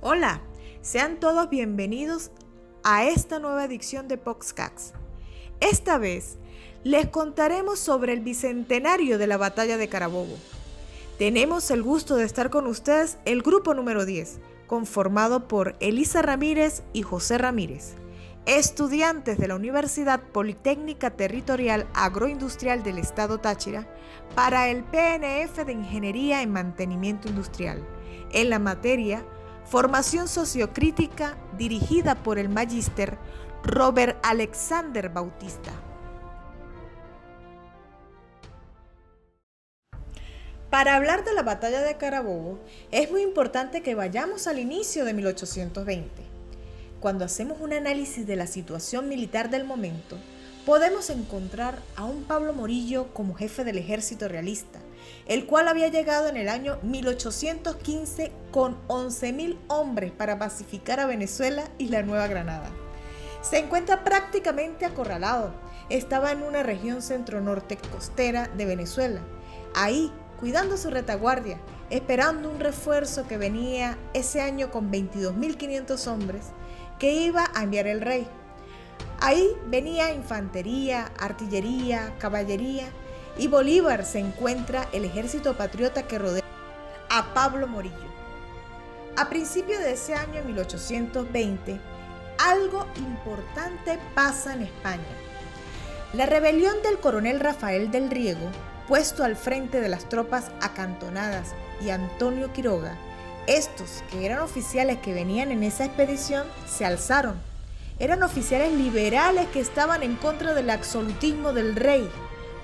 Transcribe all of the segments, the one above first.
Hola, sean todos bienvenidos a esta nueva edición de Poxcax. Esta vez les contaremos sobre el bicentenario de la batalla de Carabobo. Tenemos el gusto de estar con ustedes el grupo número 10, conformado por Elisa Ramírez y José Ramírez, estudiantes de la Universidad Politécnica Territorial Agroindustrial del Estado Táchira, para el PNF de Ingeniería en Mantenimiento Industrial, en la materia Formación Sociocrítica dirigida por el magíster Robert Alexander Bautista. Para hablar de la batalla de Carabobo, es muy importante que vayamos al inicio de 1820. Cuando hacemos un análisis de la situación militar del momento, podemos encontrar a un Pablo Morillo como jefe del ejército realista, el cual había llegado en el año 1815 con 11.000 hombres para pacificar a Venezuela y la Nueva Granada. Se encuentra prácticamente acorralado. Estaba en una región centro-norte costera de Venezuela. Ahí, cuidando su retaguardia, esperando un refuerzo que venía ese año con 22.500 hombres que iba a enviar el rey. Ahí venía infantería, artillería, caballería y Bolívar se encuentra el ejército patriota que rodea a Pablo Morillo. A principios de ese año 1820, algo importante pasa en España. La rebelión del coronel Rafael del Riego, puesto al frente de las tropas acantonadas, y Antonio Quiroga, estos que eran oficiales que venían en esa expedición, se alzaron. Eran oficiales liberales que estaban en contra del absolutismo del rey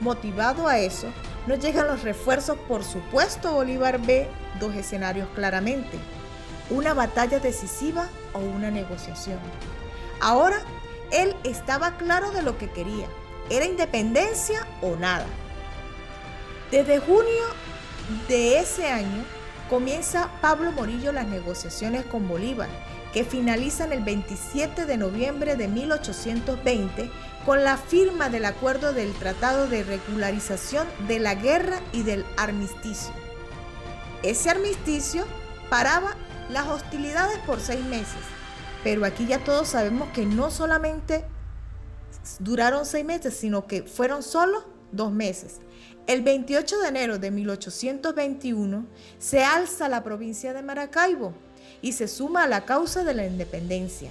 Motivado a eso, no llegan los refuerzos, por supuesto Bolívar ve dos escenarios claramente, una batalla decisiva o una negociación. Ahora, él estaba claro de lo que quería, era independencia o nada. Desde junio de ese año comienza Pablo Morillo las negociaciones con Bolívar, que finalizan el 27 de noviembre de 1820 con la firma del acuerdo del Tratado de Regularización de la Guerra y del Armisticio. Ese armisticio paraba las hostilidades por seis meses, pero aquí ya todos sabemos que no solamente duraron seis meses, sino que fueron solo dos meses. El 28 de enero de 1821 se alza la provincia de Maracaibo y se suma a la causa de la independencia.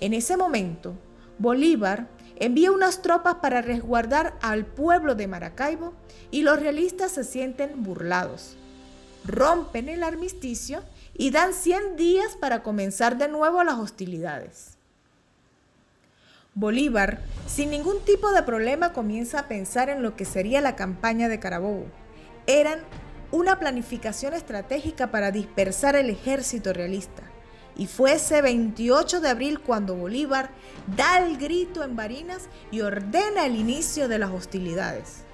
En ese momento, Bolívar envía unas tropas para resguardar al pueblo de Maracaibo y los realistas se sienten burlados. Rompen el armisticio y dan 100 días para comenzar de nuevo las hostilidades. Bolívar, sin ningún tipo de problema, comienza a pensar en lo que sería la campaña de Carabobo. Eran una planificación estratégica para dispersar el ejército realista. Y fue ese 28 de abril cuando Bolívar da el grito en Barinas y ordena el inicio de las hostilidades.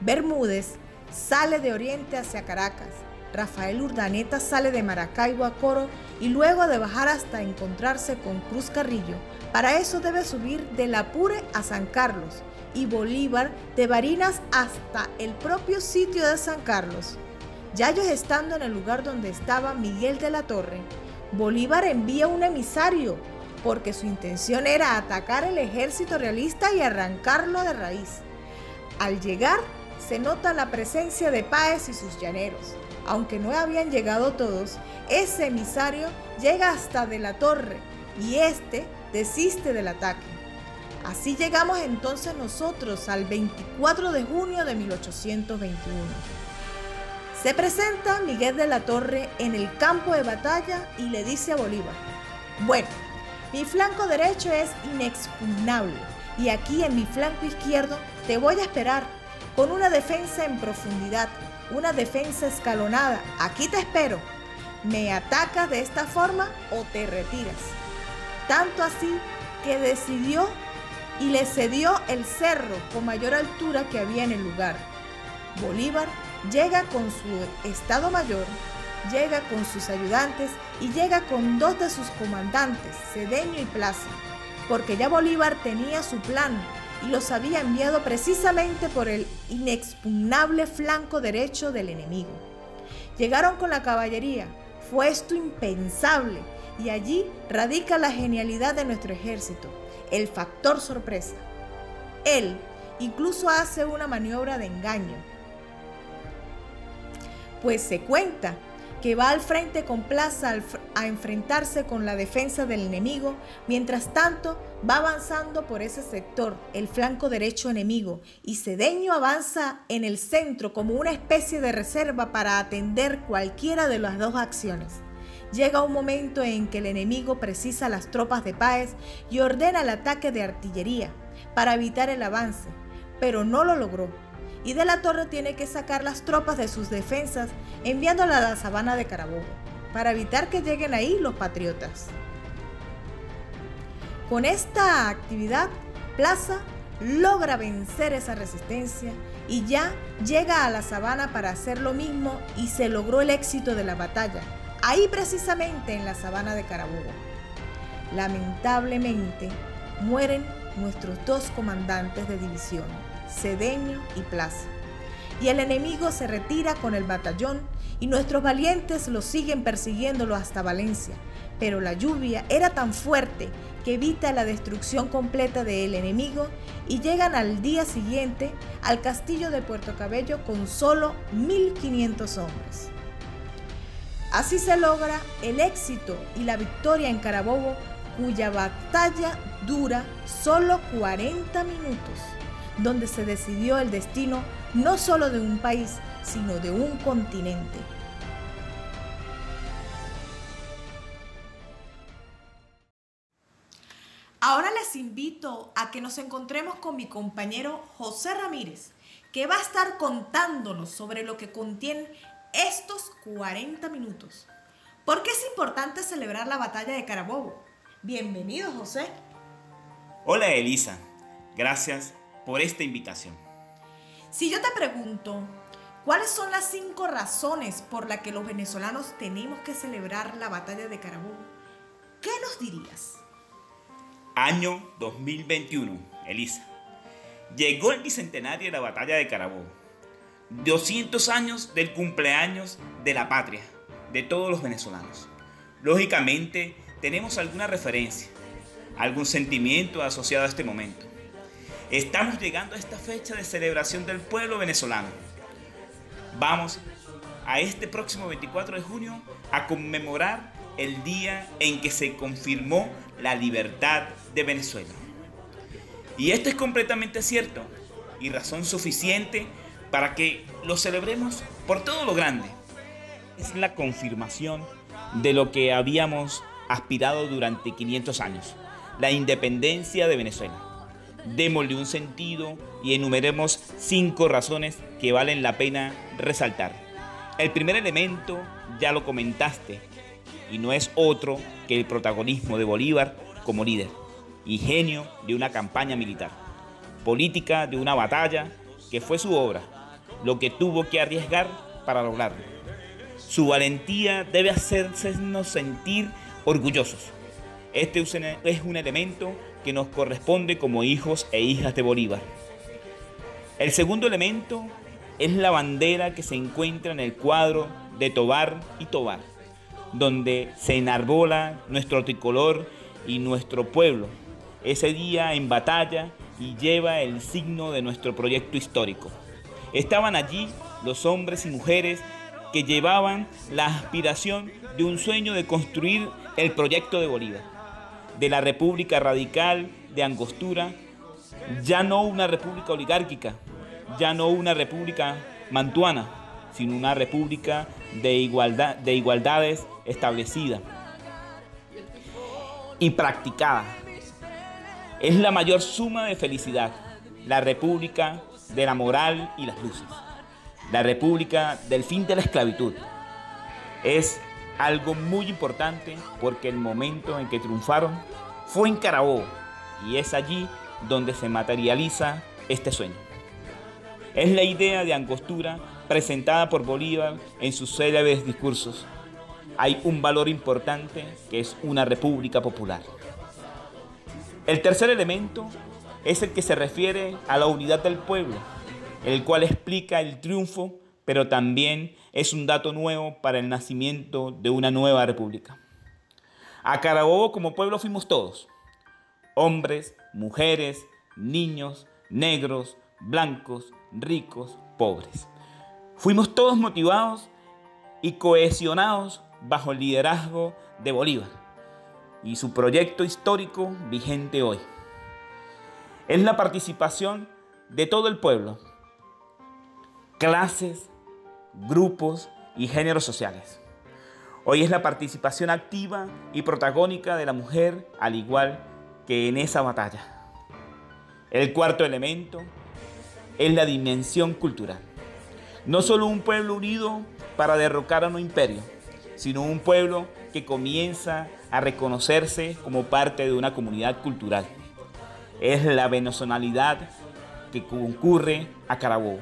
Bermúdez sale de Oriente hacia Caracas, Rafael Urdaneta sale de Maracaibo a Coro y luego de bajar hasta encontrarse con Cruz Carrillo, para eso debe subir del Apure a San Carlos y Bolívar de Barinas hasta el propio sitio de San Carlos. Ya ellos estando en el lugar donde estaba Miguel de la Torre, Bolívar envía un emisario porque su intención era atacar el ejército realista y arrancarlo de raíz. Al llegar, se nota la presencia de Páez y sus llaneros. Aunque no habían llegado todos, ese emisario llega hasta de la torre y este desiste del ataque. Así llegamos entonces nosotros al 24 de junio de 1821. Se presenta Miguel de la Torre en el campo de batalla y le dice a Bolívar, bueno, mi flanco derecho es inexpugnable y aquí en mi flanco izquierdo te voy a esperar con una defensa en profundidad, una defensa escalonada. Aquí te espero. Me atacas de esta forma o te retiras. Tanto así que decidió y le cedió el cerro con mayor altura que había en el lugar. Bolívar llega con su Estado Mayor, llega con sus ayudantes y llega con dos de sus comandantes, Cedeño y Plaza, porque ya Bolívar tenía su plan y los había enviado precisamente por el inexpugnable flanco derecho del enemigo. Llegaron con la caballería, fue esto impensable y allí radica la genialidad de nuestro ejército, el factor sorpresa. Él incluso hace una maniobra de engaño, pues se cuenta que va al frente con plaza a enfrentarse con la defensa del enemigo, mientras tanto va avanzando por ese sector, el flanco derecho enemigo, y Cedeño avanza en el centro como una especie de reserva para atender cualquiera de las dos acciones. Llega un momento en que el enemigo precisa las tropas de Páez y ordena el ataque de artillería para evitar el avance, pero no lo logró y de la torre tiene que sacar las tropas de sus defensas enviándolas a la sabana de Carabobo para evitar que lleguen ahí los patriotas. Con esta actividad, Plaza logra vencer esa resistencia y ya llega a la sabana para hacer lo mismo y se logró el éxito de la batalla, ahí precisamente en la sabana de Carabobo. Lamentablemente, mueren nuestros dos comandantes de división. Cedeño y Plaza. Y el enemigo se retira con el batallón y nuestros valientes lo siguen persiguiéndolo hasta Valencia. Pero la lluvia era tan fuerte que evita la destrucción completa del enemigo y llegan al día siguiente al castillo de Puerto Cabello con solo 1.500 hombres. Así se logra el éxito y la victoria en Carabobo, cuya batalla dura solo 40 minutos donde se decidió el destino no solo de un país, sino de un continente. Ahora les invito a que nos encontremos con mi compañero José Ramírez, que va a estar contándonos sobre lo que contienen estos 40 minutos. ¿Por qué es importante celebrar la batalla de Carabobo? Bienvenido, José. Hola, Elisa. Gracias por esta invitación. Si yo te pregunto, ¿cuáles son las cinco razones por las que los venezolanos tenemos que celebrar la batalla de Carabobo? ¿Qué nos dirías? Año 2021, Elisa. Llegó el bicentenario de la batalla de Carabobo. 200 años del cumpleaños de la patria, de todos los venezolanos. Lógicamente, tenemos alguna referencia, algún sentimiento asociado a este momento. Estamos llegando a esta fecha de celebración del pueblo venezolano. Vamos a este próximo 24 de junio a conmemorar el día en que se confirmó la libertad de Venezuela. Y esto es completamente cierto y razón suficiente para que lo celebremos por todo lo grande. Es la confirmación de lo que habíamos aspirado durante 500 años, la independencia de Venezuela démosle un sentido y enumeremos cinco razones que valen la pena resaltar. El primer elemento ya lo comentaste y no es otro que el protagonismo de Bolívar como líder y genio de una campaña militar, política de una batalla que fue su obra, lo que tuvo que arriesgar para lograrlo. Su valentía debe hacernos sentir orgullosos. Este es un elemento que nos corresponde como hijos e hijas de Bolívar. El segundo elemento es la bandera que se encuentra en el cuadro de Tobar y Tobar, donde se enarbola nuestro tricolor y nuestro pueblo, ese día en batalla y lleva el signo de nuestro proyecto histórico. Estaban allí los hombres y mujeres que llevaban la aspiración de un sueño de construir el proyecto de Bolívar de la República Radical de Angostura, ya no una república oligárquica, ya no una república mantuana, sino una república de, igualdad, de igualdades establecida y practicada. Es la mayor suma de felicidad, la república de la moral y las luces, la república del fin de la esclavitud. Es algo muy importante porque el momento en que triunfaron fue en Carabobo y es allí donde se materializa este sueño. Es la idea de Angostura presentada por Bolívar en sus célebres discursos. Hay un valor importante que es una república popular. El tercer elemento es el que se refiere a la unidad del pueblo, el cual explica el triunfo pero también es un dato nuevo para el nacimiento de una nueva república. A Carabobo como pueblo fuimos todos, hombres, mujeres, niños, negros, blancos, ricos, pobres. Fuimos todos motivados y cohesionados bajo el liderazgo de Bolívar y su proyecto histórico vigente hoy. Es la participación de todo el pueblo, clases, grupos y géneros sociales. Hoy es la participación activa y protagónica de la mujer al igual que en esa batalla. El cuarto elemento es la dimensión cultural. No solo un pueblo unido para derrocar a un imperio, sino un pueblo que comienza a reconocerse como parte de una comunidad cultural. Es la venezonalidad que concurre a Carabobo.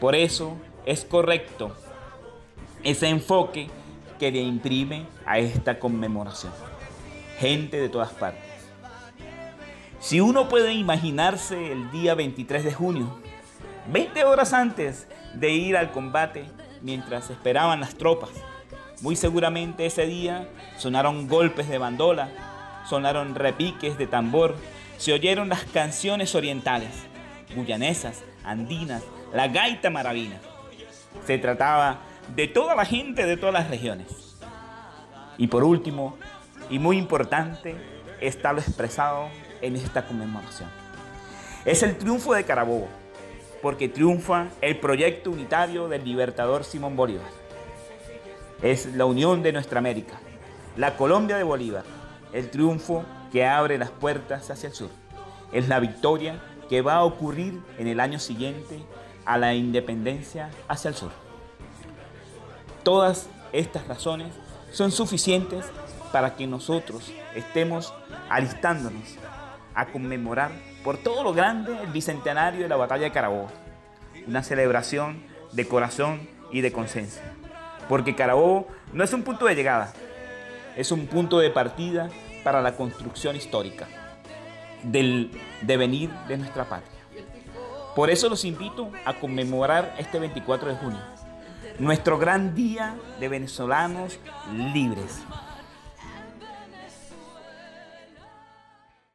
Por eso es correcto ese enfoque que le imprime a esta conmemoración. Gente de todas partes. Si uno puede imaginarse el día 23 de junio, 20 horas antes de ir al combate, mientras esperaban las tropas, muy seguramente ese día sonaron golpes de bandola, sonaron repiques de tambor, se oyeron las canciones orientales, guyanesas, andinas, la gaita maravina. Se trataba de toda la gente de todas las regiones. Y por último, y muy importante, está lo expresado en esta conmemoración. Es el triunfo de Carabobo, porque triunfa el proyecto unitario del libertador Simón Bolívar es la unión de nuestra América, la Colombia de Bolívar, el triunfo que abre las puertas hacia el sur. Es la victoria que va a ocurrir en el año siguiente a la independencia hacia el sur. Todas estas razones son suficientes para que nosotros estemos alistándonos a conmemorar por todo lo grande el bicentenario de la batalla de Carabobo, una celebración de corazón y de conciencia porque Carabobo no es un punto de llegada, es un punto de partida para la construcción histórica del devenir de nuestra patria. Por eso los invito a conmemorar este 24 de junio, nuestro gran día de venezolanos libres.